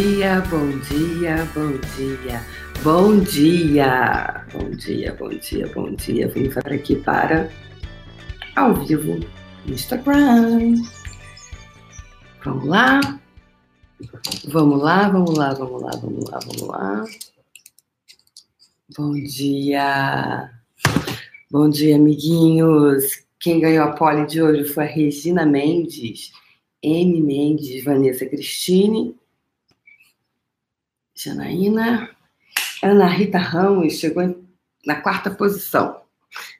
Dia, bom dia, bom dia, bom dia, bom dia, bom dia, bom dia. Vamos aqui para ao vivo no Instagram. Vamos lá, vamos lá, vamos lá, vamos lá, vamos lá, vamos lá. Bom dia, bom dia, amiguinhos. Quem ganhou a pole de hoje foi a Regina Mendes, M. Mendes, Vanessa Cristine Janaína. Ana Rita Ramos chegou na quarta posição.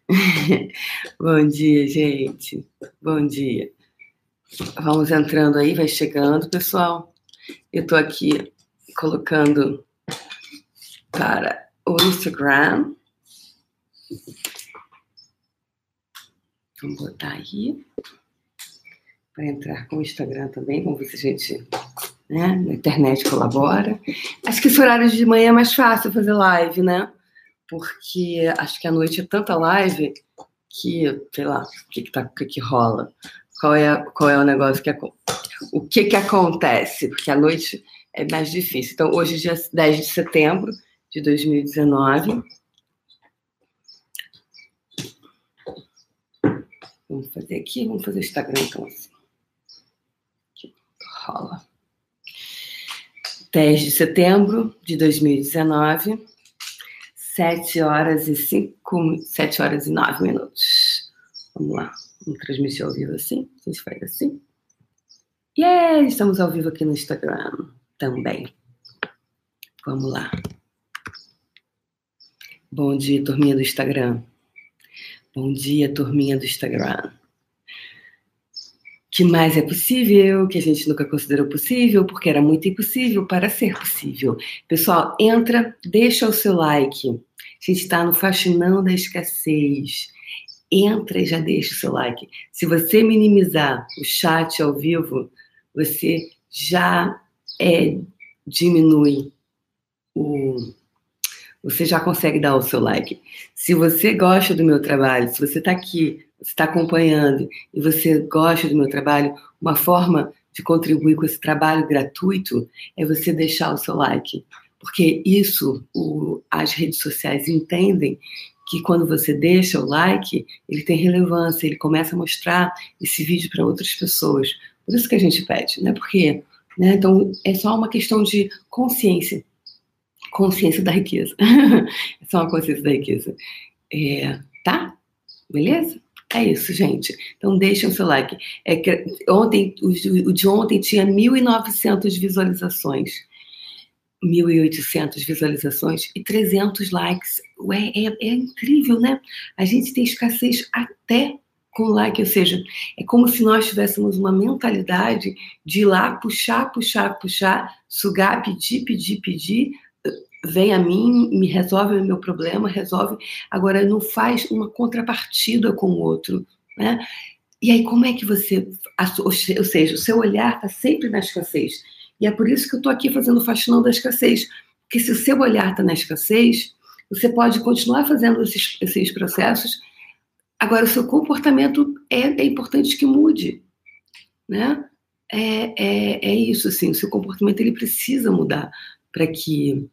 Bom dia, gente. Bom dia. Vamos entrando aí, vai chegando, pessoal. Eu tô aqui colocando para o Instagram. Vamos botar aí. Para entrar com o Instagram também. Vamos ver se a gente né? Na internet colabora. Acho que esse horário de manhã é mais fácil fazer live, né? Porque acho que à noite é tanta live que, sei lá, o que, que, tá, que, que rola? Qual é, qual é o negócio que o que que acontece? Porque à noite é mais difícil. Então, hoje, dia 10 de setembro de 2019. Vamos fazer aqui, vamos fazer o Instagram então assim. Aqui, rola. 10 de setembro de 2019, 7 horas e 5, 7 horas e 9 minutos. Vamos lá, vamos transmitir ao vivo assim, a gente faz assim. E yeah, estamos ao vivo aqui no Instagram também. Vamos lá. Bom dia, turminha do Instagram. Bom dia, turminha do Instagram que mais é possível, que a gente nunca considerou possível, porque era muito impossível para ser possível. Pessoal, entra, deixa o seu like. A gente está no Faxinão da Escassez. Entra e já deixa o seu like. Se você minimizar o chat ao vivo, você já é, diminui o. Você já consegue dar o seu like. Se você gosta do meu trabalho, se você está aqui está acompanhando e você gosta do meu trabalho, uma forma de contribuir com esse trabalho gratuito é você deixar o seu like. Porque isso o, as redes sociais entendem que quando você deixa o like, ele tem relevância, ele começa a mostrar esse vídeo para outras pessoas. Por isso que a gente pede, né? Porque, né? Então, é só uma questão de consciência. Consciência da riqueza. é só uma consciência da riqueza. É, tá? Beleza? É isso, gente. Então deixem o seu like. É que ontem, o de ontem tinha 1.900 visualizações. 1.800 visualizações e 300 likes. Ué, é, é incrível, né? A gente tem escassez até com like, ou seja, é como se nós tivéssemos uma mentalidade de ir lá puxar, puxar, puxar, sugar, pedir, pedir, pedir, vem a mim, me resolve o meu problema, resolve. Agora, não faz uma contrapartida com o outro, né? E aí, como é que você. Ou seja, o seu olhar está sempre na escassez. E é por isso que eu estou aqui fazendo faxinão da escassez. Porque se o seu olhar está na escassez, você pode continuar fazendo esses, esses processos. Agora, o seu comportamento é, é importante que mude, né? É, é, é isso, assim, o seu comportamento ele precisa mudar para que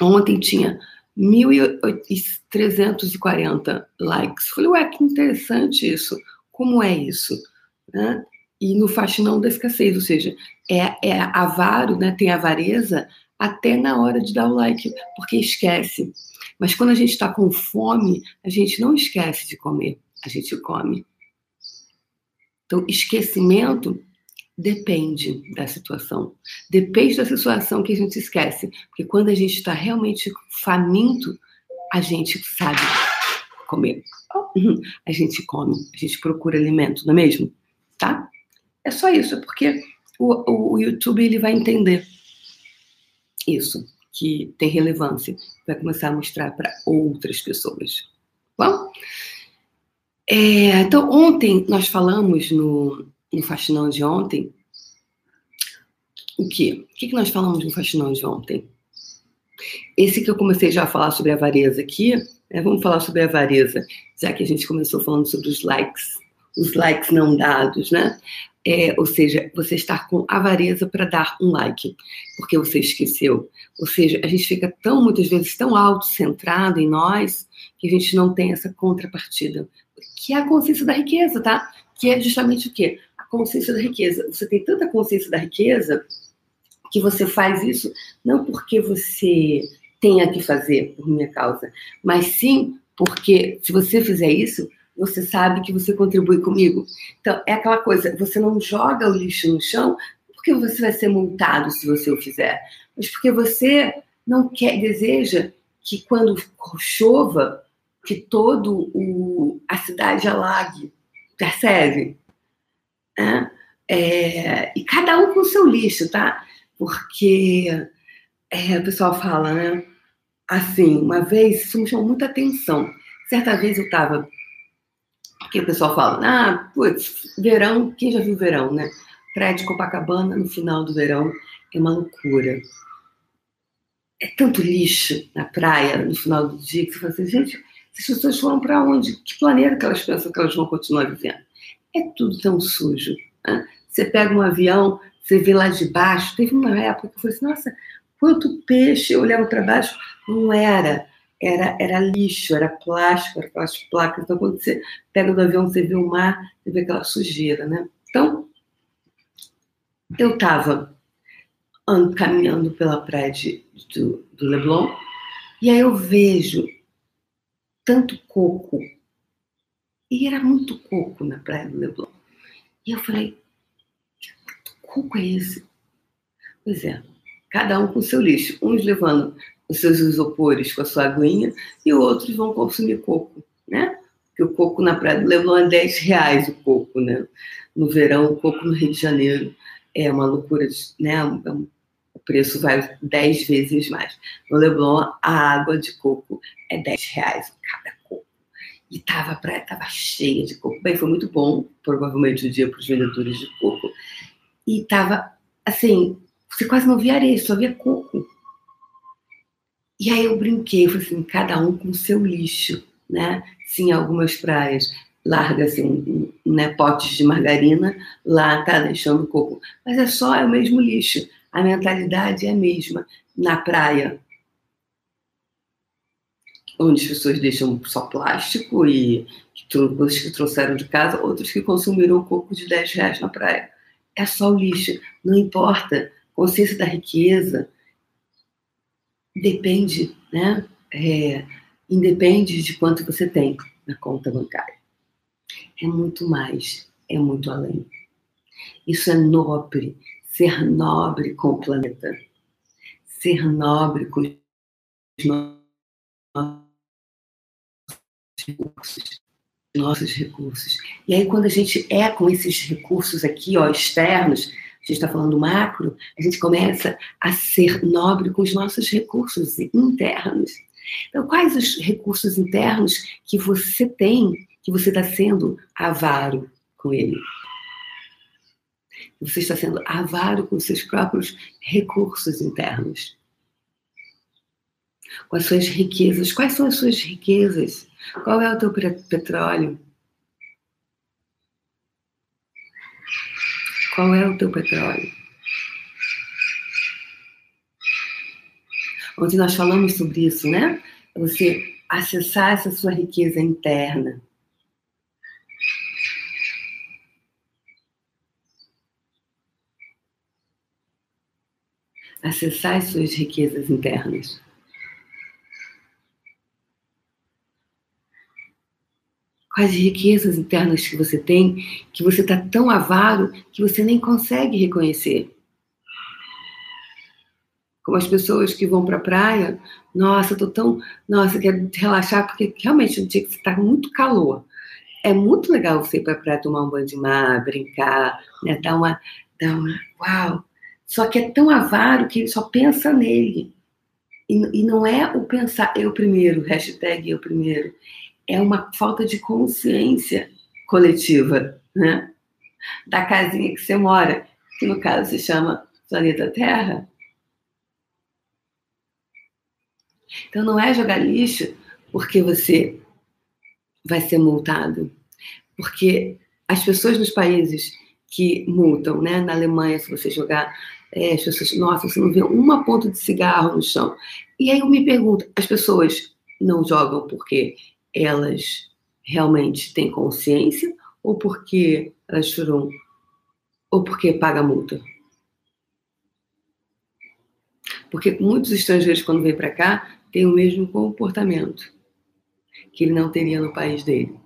Ontem tinha 1.340 likes. Falei, ué, que interessante isso. Como é isso? Né? E no faxinão da escassez, ou seja, é, é avaro, né? tem avareza até na hora de dar o like, porque esquece. Mas quando a gente está com fome, a gente não esquece de comer, a gente come. Então, esquecimento Depende da situação. Depende da situação que a gente esquece. Porque quando a gente está realmente faminto, a gente sabe comer. A gente come, a gente procura alimento, não é mesmo? Tá? É só isso, é porque o, o YouTube ele vai entender isso, que tem relevância, vai começar a mostrar para outras pessoas. Bom? É, então, ontem nós falamos no, no Faxinão de ontem, o quê? O que nós falamos no Faxinão de ontem? Esse que eu comecei já a falar sobre a avareza aqui, né? vamos falar sobre a avareza, já que a gente começou falando sobre os likes, os likes não dados, né? É, ou seja, você estar com avareza para dar um like, porque você esqueceu. Ou seja, a gente fica tão, muitas vezes, tão autocentrado em nós que a gente não tem essa contrapartida, que é a consciência da riqueza, tá? Que é justamente o quê? Consciência da riqueza. Você tem tanta consciência da riqueza que você faz isso não porque você tenha que fazer por minha causa, mas sim porque se você fizer isso, você sabe que você contribui comigo. Então, é aquela coisa, você não joga o lixo no chão porque você vai ser multado se você o fizer, mas porque você não quer, deseja que quando chova, que todo a cidade alague, percebe? É? É, e cada um com seu lixo, tá? Porque é, o pessoal fala, né? Assim, uma vez, isso me chamou muita atenção. Certa vez eu estava. Porque o pessoal fala, ah, putz, verão, quem já viu verão, né? Praia de Copacabana no final do verão é uma loucura. É tanto lixo na praia no final do dia que você fala assim, gente, as pessoas foram para onde? Que planeta que elas pensam que elas vão continuar vivendo? É tudo tão sujo. Né? Você pega um avião, você vê lá de baixo. Teve uma época que eu falei assim, nossa, quanto peixe. Eu olhava para baixo, não era. Era, era lixo, era plástico, era aquelas placas. Então, quando você pega do avião, você vê o mar, você vê aquela sujeira, né? Então, eu estava caminhando pela praia de, do, do Leblon, e aí eu vejo tanto coco. E era muito coco na praia do Leblon. E eu falei, que coco é esse? Pois é, cada um com seu lixo. Uns levando os seus isopores com a sua aguinha e outros vão consumir coco, né? Porque o coco na praia do Leblon é 10 reais o coco, né? No verão, o coco no Rio de Janeiro é uma loucura, né? É o preço vai 10 vezes mais. No Leblon, a água de coco é 10 reais cada. E tava, a praia estava cheia de coco. Bem, foi muito bom, provavelmente o dia para os vendedores de coco. E tava, assim, você quase não via areia, só via coco. E aí eu brinquei, falei assim, cada um com o seu lixo, né? Sim, algumas praias larga assim, né, potes de margarina, lá tá deixando coco. Mas é só é o mesmo lixo. A mentalidade é a mesma. Na praia, onde as pessoas deixam só plástico e coisas que trouxeram de casa, outros que consumiram coco de 10 reais na praia. É só o lixo, não importa. Consciência da riqueza depende, né? É, independe de quanto você tem na conta bancária. É muito mais, é muito além. Isso é nobre, ser nobre com o planeta, ser nobre com os nossos recursos, nossos recursos. E aí, quando a gente é com esses recursos aqui, ó, externos, a gente está falando macro, a gente começa a ser nobre com os nossos recursos internos. Então, quais os recursos internos que você tem, que você está sendo avaro com ele? Você está sendo avaro com seus próprios recursos internos. Com as suas riquezas. Quais são as suas riquezas? Qual é o teu petróleo? Qual é o teu petróleo? Ontem nós falamos sobre isso, né? Você acessar essa sua riqueza interna. Acessar as suas riquezas internas. Quais riquezas internas que você tem, que você está tão avaro que você nem consegue reconhecer. Como as pessoas que vão para a praia, nossa, tô tão, nossa, quero relaxar porque realmente no dia que está muito calor, é muito legal você ir para a praia tomar um banho de mar, brincar, né, dar uma, dar uma, uau. Só que é tão avaro que ele só pensa nele. E, e não é o pensar eu primeiro, hashtag eu primeiro é uma falta de consciência coletiva, né? Da casinha que você mora, que no caso se chama planeta Terra. Então não é jogar lixo porque você vai ser multado, porque as pessoas nos países que multam, né? Na Alemanha, se você jogar, é, as pessoas, nossa, você não vê uma ponta de cigarro no chão. E aí eu me pergunto, as pessoas não jogam porque elas realmente têm consciência ou porque elas foram ou porque paga multa? Porque muitos estrangeiros, quando vêm para cá, têm o mesmo comportamento que ele não teria no país dele.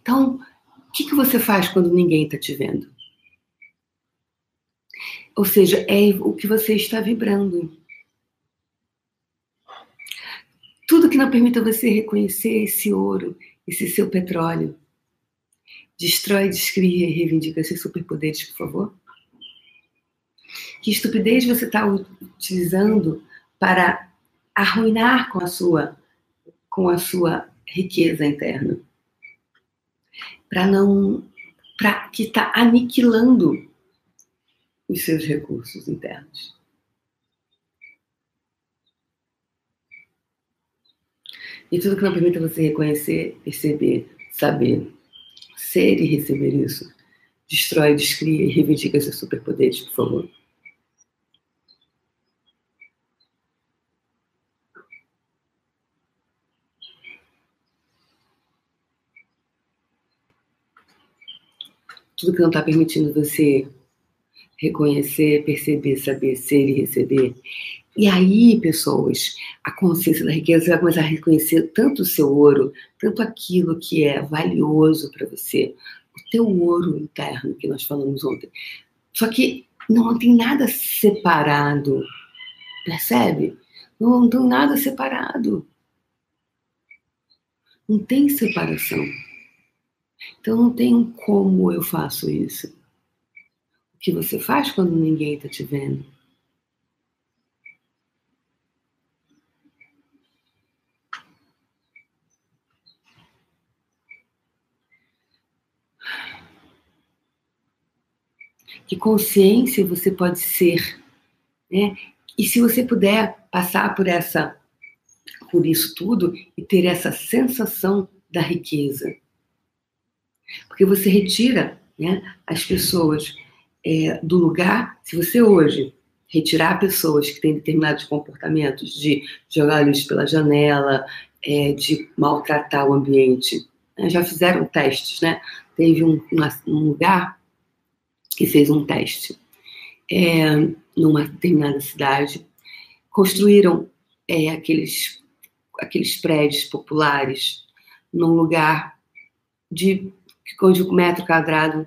Então, o que, que você faz quando ninguém está te vendo? Ou seja, é o que você está vibrando. Tudo que não permita você reconhecer esse ouro, esse seu petróleo. Destrói, descria e reivindica seus superpoderes, por favor. Que estupidez você está utilizando para arruinar com a sua com a sua riqueza interna? Para não para que está aniquilando os seus recursos internos. E tudo que não permita você reconhecer, perceber, saber, ser e receber isso, destrói, descria e reivindica seus superpoderes, por favor. Tudo que não está permitindo você reconhecer, perceber, saber, ser e receber. E aí, pessoas, a consciência da riqueza vai começar a reconhecer tanto o seu ouro, tanto aquilo que é valioso para você, o teu ouro interno que nós falamos ontem. Só que não tem nada separado, percebe? Não, não tem nada separado. Não tem separação. Então não tem como eu faço isso. O que você faz quando ninguém está te vendo? Que consciência você pode ser, né? E se você puder passar por essa, por isso tudo e ter essa sensação da riqueza, porque você retira né, as pessoas é, do lugar. Se você hoje retirar pessoas que têm determinados comportamentos de jogar lixo pela janela, é, de maltratar o ambiente, né, já fizeram testes, né? Teve um, um lugar que fez um teste é, numa determinada cidade, construíram é, aqueles, aqueles prédios populares num lugar de onde metro quadrado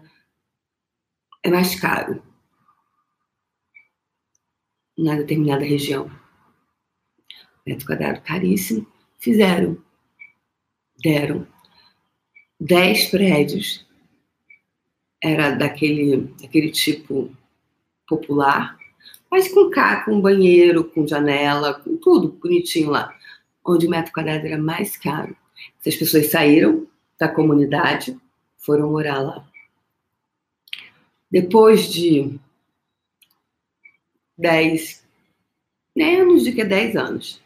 é mais caro na determinada região. Metro quadrado caríssimo. Fizeram, deram 10 prédios, era daquele, daquele tipo popular, mas com cá, com banheiro, com janela, com tudo bonitinho lá, onde o metro quadrado era mais caro. Essas pessoas saíram da comunidade, foram morar lá. Depois de dez, menos de que dez anos,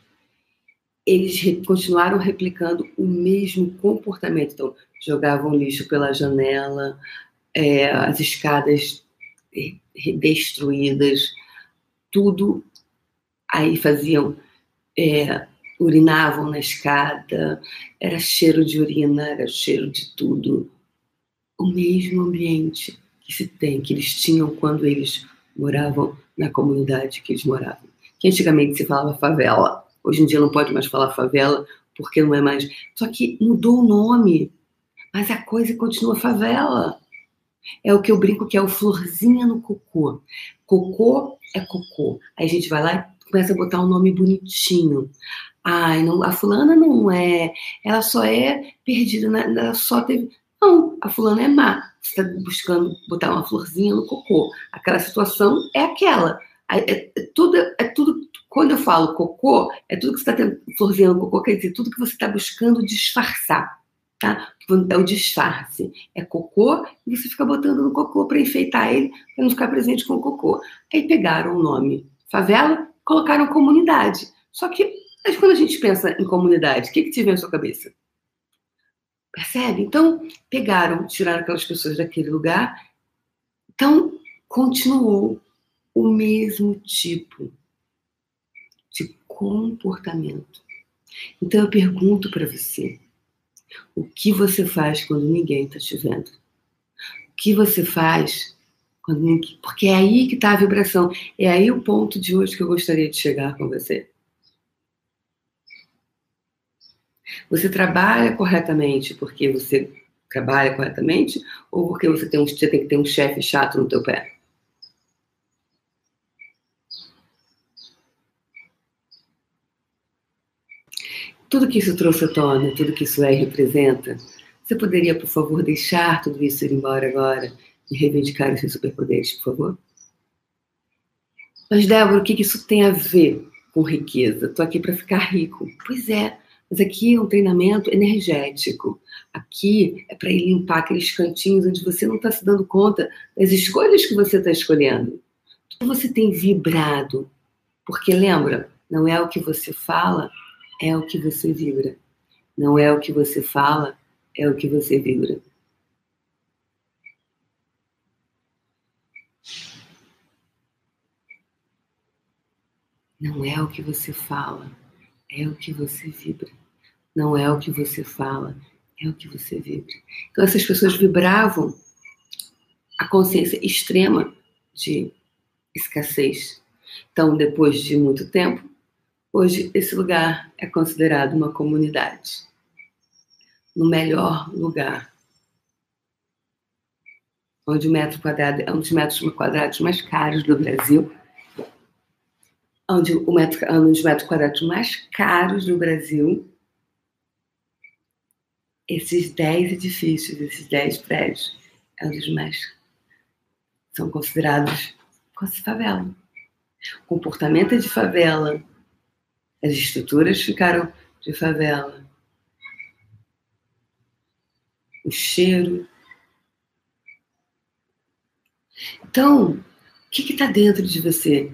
eles continuaram replicando o mesmo comportamento. Então, jogavam lixo pela janela, é, as escadas destruídas, tudo. Aí faziam, é, urinavam na escada, era cheiro de urina, era cheiro de tudo o mesmo ambiente que se tem, que eles tinham quando eles moravam na comunidade que eles moravam. Que antigamente se falava favela, hoje em dia não pode mais falar favela porque não é mais. Só que mudou o nome, mas a coisa continua favela. É o que eu brinco que é o florzinha no cocô. Cocô é cocô. Aí a gente vai lá e começa a botar um nome bonitinho. Ai, não, a fulana não é, ela só é perdida, na, ela só teve. Não, a fulana é má. Você está buscando botar uma florzinha no cocô. Aquela situação é aquela. É, é, tudo, é tudo. Quando eu falo cocô, é tudo que você está tendo florzinha no cocô, quer dizer, tudo que você está buscando disfarçar. Tá? É o disfarce. É cocô e você fica botando no cocô para enfeitar ele, para não ficar presente com o cocô. Aí pegaram o nome favela, colocaram comunidade. Só que, mas quando a gente pensa em comunidade, o que, que vem à sua cabeça? Percebe? Então, pegaram, tiraram aquelas pessoas daquele lugar. Então, continuou o mesmo tipo de comportamento. Então, eu pergunto para você: o que você faz quando ninguém está te vendo? O que você faz quando ninguém... Porque é aí que está a vibração. É aí o ponto de hoje que eu gostaria de chegar com você. Você trabalha corretamente porque você trabalha corretamente ou porque você tem, um, você tem que ter um chefe chato no teu pé? Tudo que isso trouxe à tona, tudo que isso é e representa, você poderia, por favor, deixar tudo isso ir embora agora e reivindicar os seus superpoderes, por favor? Mas, Débora, o que isso tem a ver com riqueza? Estou aqui para ficar rico. Pois é, mas aqui é um treinamento energético. Aqui é para ir limpar aqueles cantinhos onde você não está se dando conta das escolhas que você está escolhendo. Tudo você tem vibrado. Porque lembra, não é o que você fala, é o que você vibra. Não é o que você fala, é o que você vibra. Não é o que você fala, é o que você vibra. Não é o que você fala, é o que você vibra. Então, essas pessoas vibravam a consciência extrema de escassez. Então, depois de muito tempo, hoje esse lugar é considerado uma comunidade. No melhor lugar. Onde o metro quadrado é um dos metros quadrados mais caros do Brasil onde o metro, um dos metros quadrados mais caros do Brasil, esses 10 edifícios, esses 10 prédios, é um dos mais são considerados como favela. O comportamento é de favela, as estruturas ficaram de favela, o cheiro. Então, o que está dentro de você?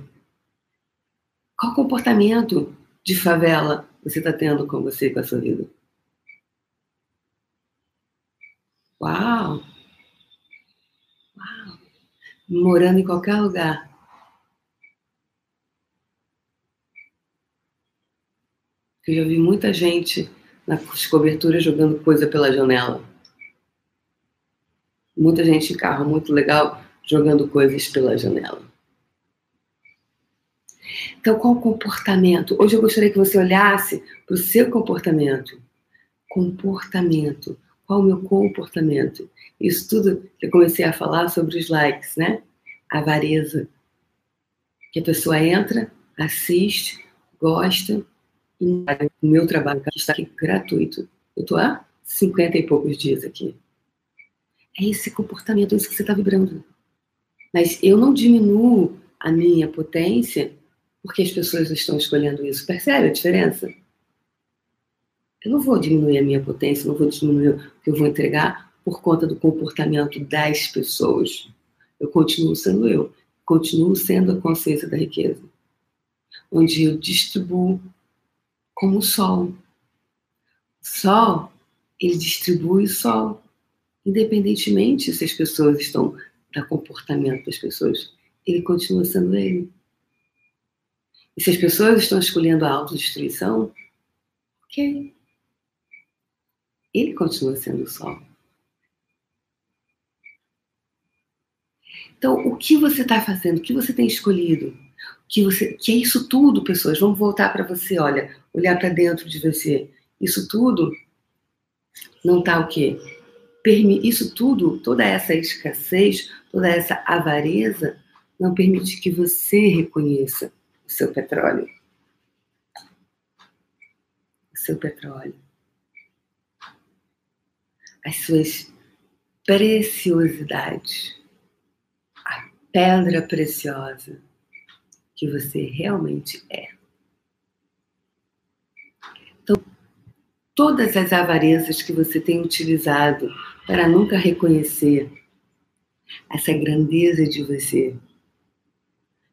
Qual comportamento de favela você está tendo com você e com a sua vida? Uau! Uau! Morando em qualquer lugar. Eu já vi muita gente nas coberturas jogando coisa pela janela. Muita gente em carro muito legal jogando coisas pela janela. Então, qual o comportamento? Hoje eu gostaria que você olhasse para o seu comportamento. Comportamento. Qual o meu comportamento? Isso tudo que eu comecei a falar sobre os likes, né? A avareza. Que a pessoa entra, assiste, gosta, o meu trabalho que está aqui gratuito. Eu estou há 50 e poucos dias aqui. É esse comportamento, é isso que você está vibrando. Mas eu não diminuo a minha potência porque as pessoas estão escolhendo isso. Percebe a diferença? Eu não vou diminuir a minha potência, não vou diminuir o que eu vou entregar por conta do comportamento das pessoas. Eu continuo sendo eu, continuo sendo a consciência da riqueza, onde eu distribuo como o sol. O sol, ele distribui o sol, independentemente se as pessoas estão do comportamento das pessoas, ele continua sendo ele. E se as pessoas estão escolhendo a autodestruição, ok. Ele continua sendo o sol. Então, o que você está fazendo? O que você tem escolhido? Que, você, que é isso tudo, pessoas? Vamos voltar para você, olha, olhar para dentro de você. Isso tudo não está o quê? Isso tudo, toda essa escassez, toda essa avareza, não permite que você reconheça o seu petróleo. O seu petróleo. As suas preciosidades. A pedra preciosa que você realmente é. Então, todas as avarezas que você tem utilizado para nunca reconhecer essa grandeza de você,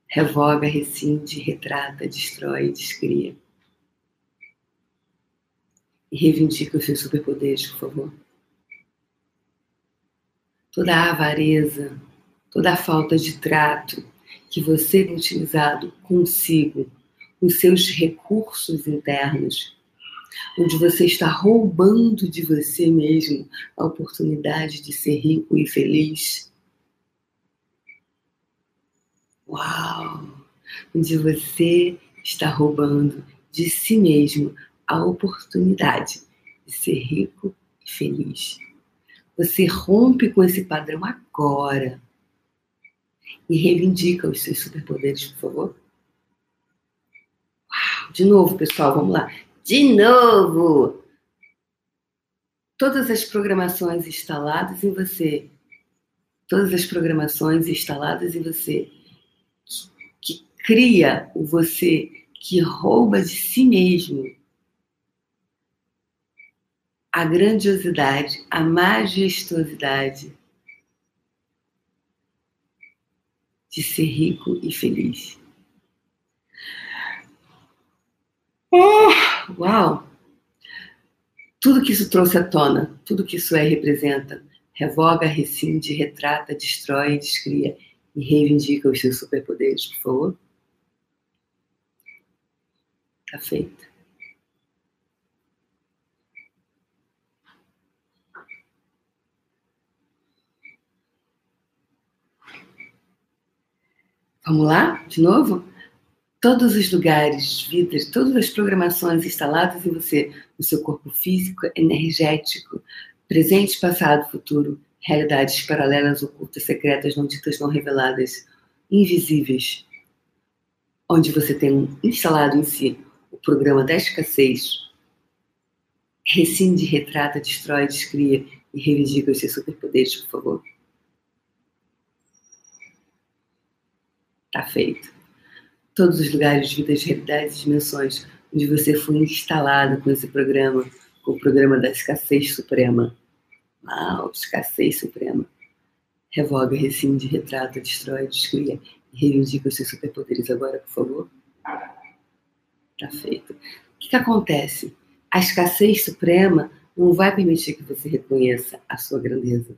revoga, rescinde, retrata, destrói, descria. E reivindica os seus superpoderes, por favor. toda a avareza, toda a falta de trato que você tem utilizado consigo, os seus recursos internos, onde você está roubando de você mesmo a oportunidade de ser rico e feliz. Uau! Onde você está roubando de si mesmo a oportunidade de ser rico e feliz. Você rompe com esse padrão agora e reivindica os seus superpoderes, por favor. Uau, de novo, pessoal, vamos lá. De novo! Todas as programações instaladas em você, todas as programações instaladas em você, que, que cria o você que rouba de si mesmo a grandiosidade, a majestosidade de ser rico e feliz. Oh, uau! Tudo que isso trouxe à tona, tudo que isso é representa, revoga, rescinde, retrata, destrói, descria e reivindica os seus superpoderes, por favor. Tá feito. Vamos lá, de novo? Todos os lugares, vidas, todas as programações instaladas em você, no seu corpo físico, energético, presente, passado, futuro, realidades paralelas, ocultas, secretas, não ditas, não reveladas, invisíveis, onde você tem instalado em si o programa da escassez, rescinde, retrata, destrói, descria e reivindica os seus superpoderes, por favor. Tá feito. Todos os lugares, vidas, realidades dimensões onde você foi instalado com esse programa, com o programa da escassez suprema. Uau, escassez suprema. Revoga, rescinde, retrata, destrói, descria e reivindica os seus superpoderes agora, por favor. Tá feito. O que, que acontece? A escassez suprema não vai permitir que você reconheça a sua grandeza.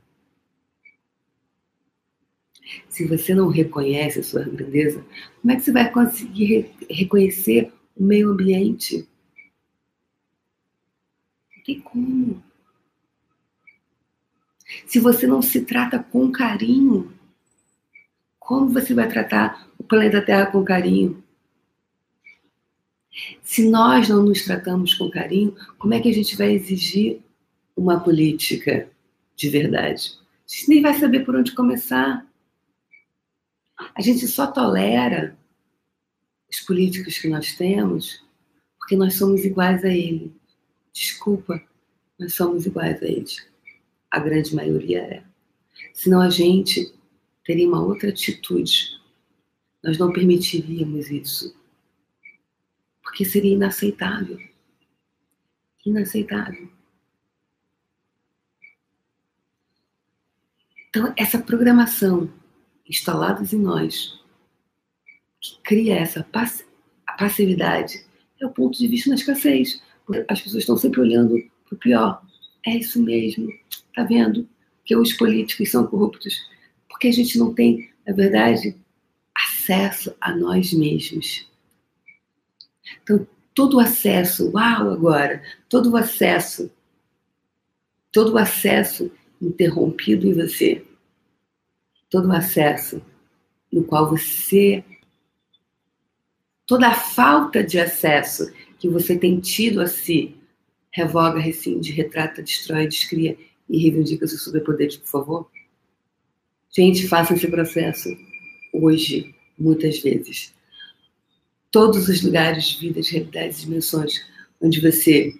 Se você não reconhece a sua grandeza, como é que você vai conseguir re reconhecer o meio ambiente? Não tem como. Se você não se trata com carinho, como você vai tratar o planeta Terra com carinho? Se nós não nos tratamos com carinho, como é que a gente vai exigir uma política de verdade? A gente nem vai saber por onde começar. A gente só tolera os políticos que nós temos porque nós somos iguais a ele. Desculpa, nós somos iguais a eles. A grande maioria é. Senão a gente teria uma outra atitude. Nós não permitiríamos isso. Porque seria inaceitável. Inaceitável. Então, essa programação instaladas em nós, que cria essa pass passividade, é o ponto de vista da escassez. As pessoas estão sempre olhando para o pior. É isso mesmo, tá vendo? Que os políticos são corruptos. Porque a gente não tem, na verdade, acesso a nós mesmos. Então, todo o acesso, uau, agora, todo o acesso, todo o acesso interrompido em você todo o acesso no qual você. toda a falta de acesso que você tem tido a si, revoga, rescinde, retrata, destrói, descria e reivindica seus superpoderes, por favor? Gente, faça esse processo hoje, muitas vezes. Todos os lugares, vidas, realidades, dimensões onde você,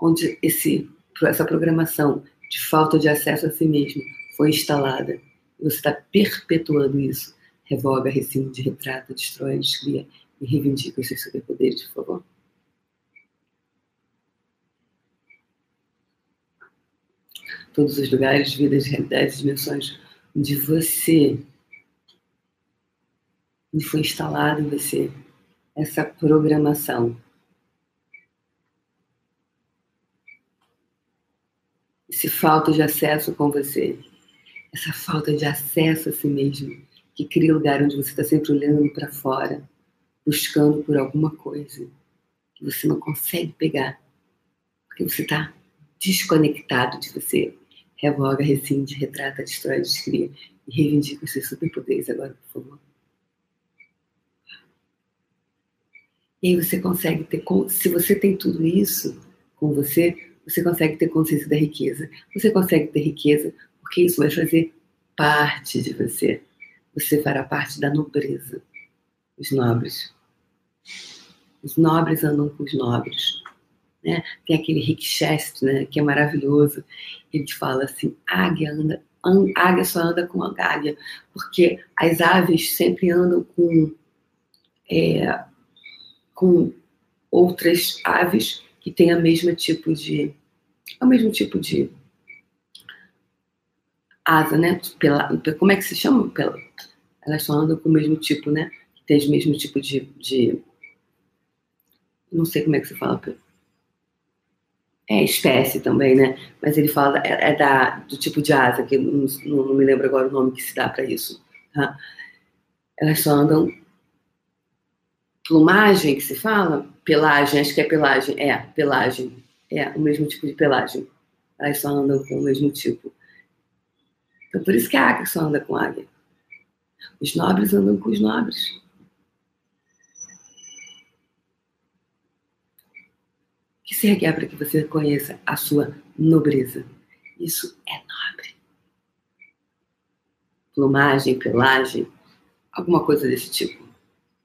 onde esse, essa programação de falta de acesso a si mesmo foi instalada, você está perpetuando isso. Revoga, rescinde, retrata, destrói, descria e reivindica os seus superpoderes, por favor. Todos os lugares, vidas, realidades, dimensões onde você onde foi instalado em você essa programação. Esse falta de acesso com você essa falta de acesso a si mesmo, que cria lugar onde você está sempre olhando para fora, buscando por alguma coisa que você não consegue pegar, porque você está desconectado de você. Revoga, rescinde, retrata, destrói, descria e reivindica os seus superpoderes agora, por favor. E aí você consegue ter, se você tem tudo isso com você, você consegue ter consciência da riqueza. Você consegue ter riqueza porque isso vai fazer parte de você. Você fará parte da nobreza. Os nobres. Os nobres andam com os nobres. Né? Tem aquele Rick Chester, né, que é maravilhoso. Ele fala assim: águia anda, águia só anda com a águia, porque as aves sempre andam com é, com outras aves que têm a mesma tipo de o mesmo tipo de asa, né? Pela, como é que se chama? Pela, elas só andam com o mesmo tipo, né? Tem o mesmo tipo de, de não sei como é que se fala. É espécie também, né? Mas ele fala é, é da do tipo de asa que não, não, me lembro agora o nome que se dá para isso. Tá? Elas só andam plumagem que se fala? Pelagem, acho que é pelagem. É, pelagem. É, o mesmo tipo de pelagem. Elas só andam com o mesmo tipo. Então, por isso que a águia só anda com águia. Os nobres andam com os nobres. Que se requer para que você conheça a sua nobreza. Isso é nobre. Plumagem, pelagem, alguma coisa desse tipo.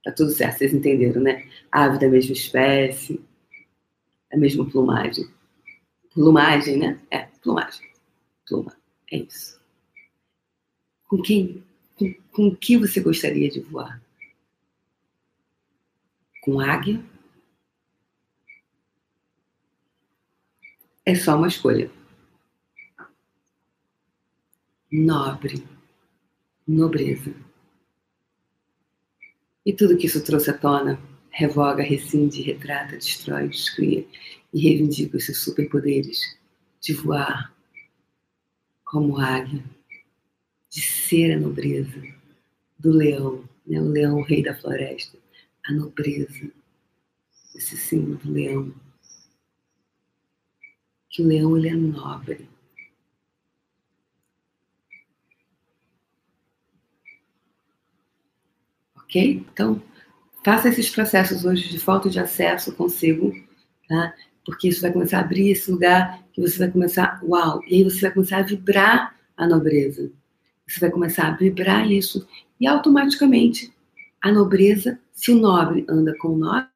Tá tudo certo, vocês entenderam, né? Ave da mesma espécie, a mesma plumagem. Plumagem, né? É, plumagem. Pluma, é isso. Com quem, com, com que você gostaria de voar? Com águia? É só uma escolha. Nobre, nobreza. E tudo que isso trouxe à tona revoga, rescinde, retrata, destrói, descria e reivindica os seus superpoderes de voar como águia, de ser a nobreza do leão, né? o leão, o rei da floresta, a nobreza, esse símbolo do leão. Que o leão ele é nobre. Ok? Então, faça esses processos hoje de falta de acesso consigo, tá? Porque isso vai começar a abrir esse lugar que você vai começar, uau, e aí você vai começar a vibrar a nobreza. Você vai começar a vibrar isso e automaticamente a nobreza, se o nobre anda com o nobre,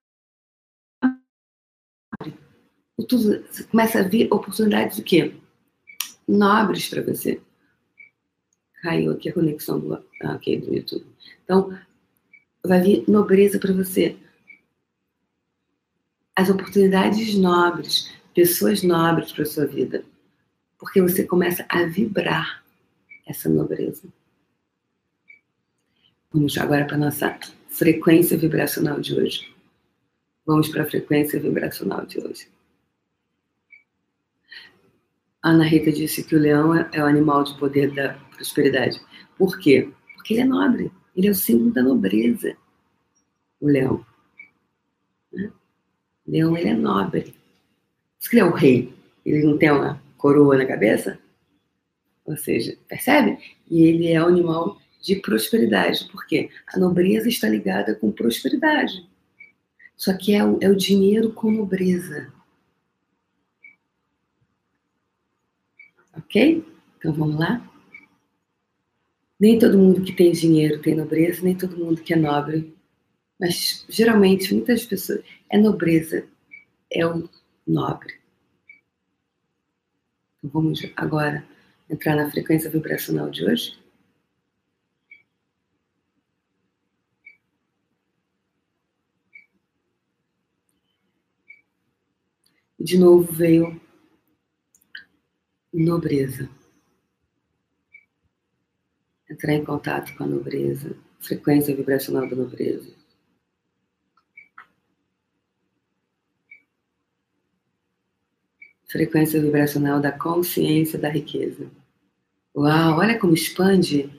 tudo, você começa a ver oportunidades do quê? Nobres para você. Caiu aqui a conexão do, okay, do YouTube. Então, vai vir nobreza para você. As oportunidades nobres, pessoas nobres para sua vida. Porque você começa a vibrar essa nobreza. Vamos agora para a nossa frequência vibracional de hoje. Vamos para a frequência vibracional de hoje. Ana Rita disse que o leão é, é o animal de poder da prosperidade. Por quê? Porque ele é nobre. Ele é o símbolo da nobreza, o leão. Né? O leão, ele é nobre. Por que ele é o rei. Ele não tem uma coroa na cabeça? Ou seja, percebe? E ele é o animal de prosperidade. Por quê? A nobreza está ligada com prosperidade. Só que é o, é o dinheiro com nobreza. Ok? Então vamos lá? Nem todo mundo que tem dinheiro tem nobreza, nem todo mundo que é nobre. Mas geralmente, muitas pessoas. É nobreza, é o nobre. Então vamos agora entrar na frequência vibracional de hoje. De novo veio nobreza entrar em contato com a nobreza, frequência vibracional da nobreza. Frequência vibracional da consciência da riqueza. Uau, olha como expande.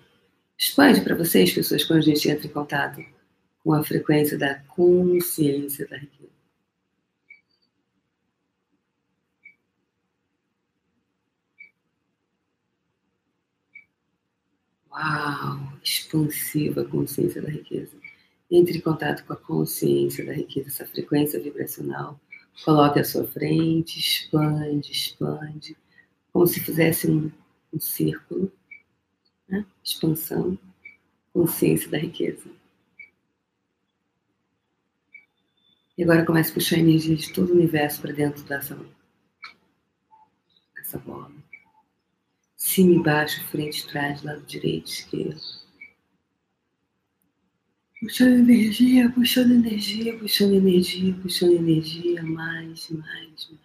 Expande para vocês, pessoas, quando a gente entra em contato com a frequência da consciência da riqueza. Uau, expansiva consciência da riqueza. Entre em contato com a consciência da riqueza, essa frequência vibracional. Coloque à sua frente, expande, expande, como se fizesse um, um círculo. Né? Expansão, consciência da riqueza. E agora comece a puxar a energia de todo o universo para dentro dessa, dessa bola. Cima e baixo, frente, trás, lado direito, esquerdo. Puxando energia, puxando energia, puxando energia, puxando energia, mais, mais, mais.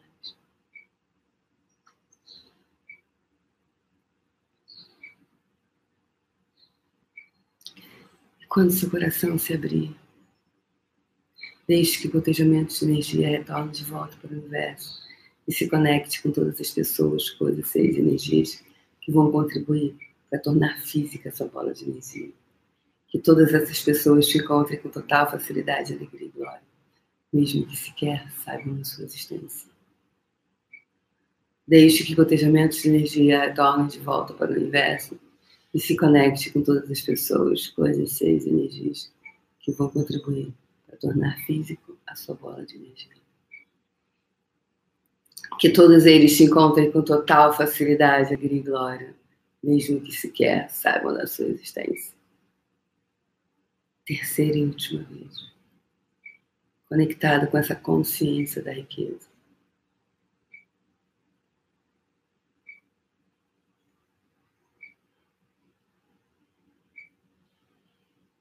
E quando seu coração se abrir, deixe que gotejamentos de energia retornem de volta para o universo e se conecte com todas as pessoas, coisas, seres, energias que vão contribuir para tornar física essa bola de energia que todas essas pessoas te encontrem com total facilidade, alegria e glória, mesmo que sequer saibam da sua existência. Deixe que gotejamentos de energia retornem de volta para o universo e se conecte com todas as pessoas, coisas, seres, energias que vão contribuir para tornar físico a sua bola de energia. Que todos eles se encontrem com total facilidade, alegria e glória, mesmo que sequer saibam da sua existência terceira e última vez, conectado com essa consciência da riqueza.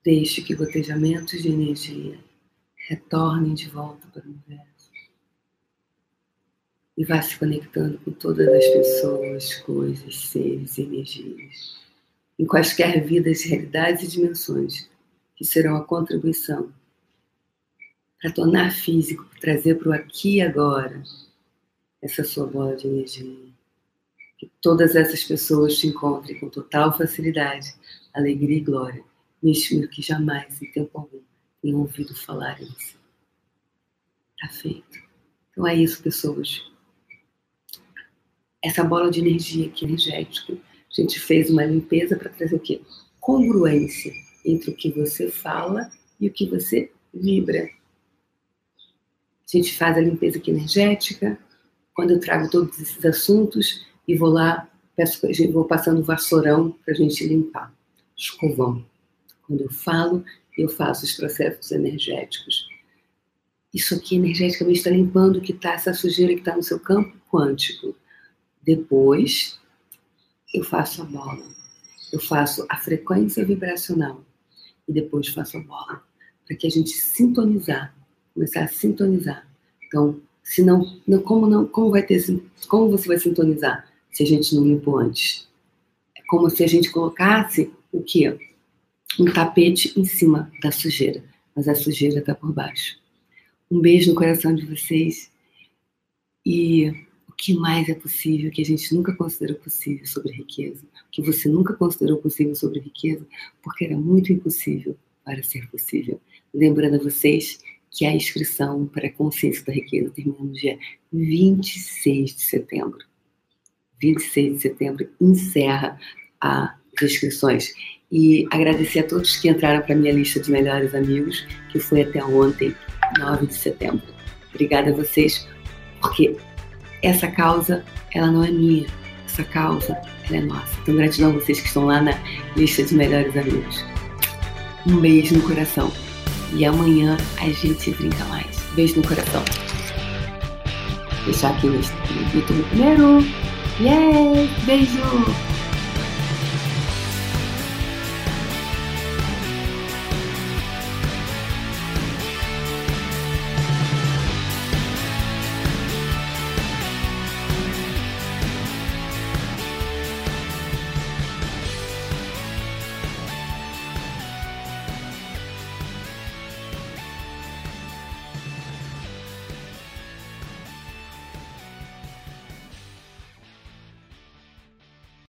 Deixe que gotejamentos de energia retornem de volta para o universo. E vá se conectando com todas as pessoas, coisas, seres, energias, em quaisquer vidas, realidades e dimensões que serão a contribuição para tornar físico, trazer para o aqui e agora essa sua bola de energia. Que todas essas pessoas te encontrem com total facilidade, alegria e glória, mesmo que jamais, em tempo algum, tenham ouvido falar em você. Está feito. Então é isso, pessoas. Essa bola de energia aqui, energética, a gente fez uma limpeza para trazer o quê? Congruência entre o que você fala e o que você vibra. A gente faz a limpeza aqui energética, quando eu trago todos esses assuntos e vou lá, peço, vou passando vassourão para a gente limpar, escovão. Quando eu falo, eu faço os processos energéticos. Isso aqui energeticamente está limpando o que está, essa sujeira que está no seu campo quântico. Depois, eu faço a bola. Eu faço a frequência vibracional e depois a bola, para que a gente sintonizar, começar a sintonizar. Então, se não, não, como não, como vai ter, como você vai sintonizar se a gente não limpou antes? É como se a gente colocasse o quê? Um tapete em cima da sujeira, mas a sujeira está por baixo. Um beijo no coração de vocês e que mais é possível, que a gente nunca considerou possível sobre riqueza, que você nunca considerou possível sobre riqueza, porque era muito impossível para ser possível. Lembrando a vocês que a inscrição para a consciência da riqueza termina no dia 26 de setembro. 26 de setembro encerra as inscrições. E agradecer a todos que entraram para a minha lista de melhores amigos, que foi até ontem, 9 de setembro. Obrigada a vocês, porque essa causa, ela não é minha. Essa causa, ela é nossa. Então, gratidão a vocês que estão lá na lista de melhores amigos. Um beijo no coração. E amanhã a gente brinca mais. Beijo no coração. Vou deixar aqui no YouTube primeiro. Yes! Beijo!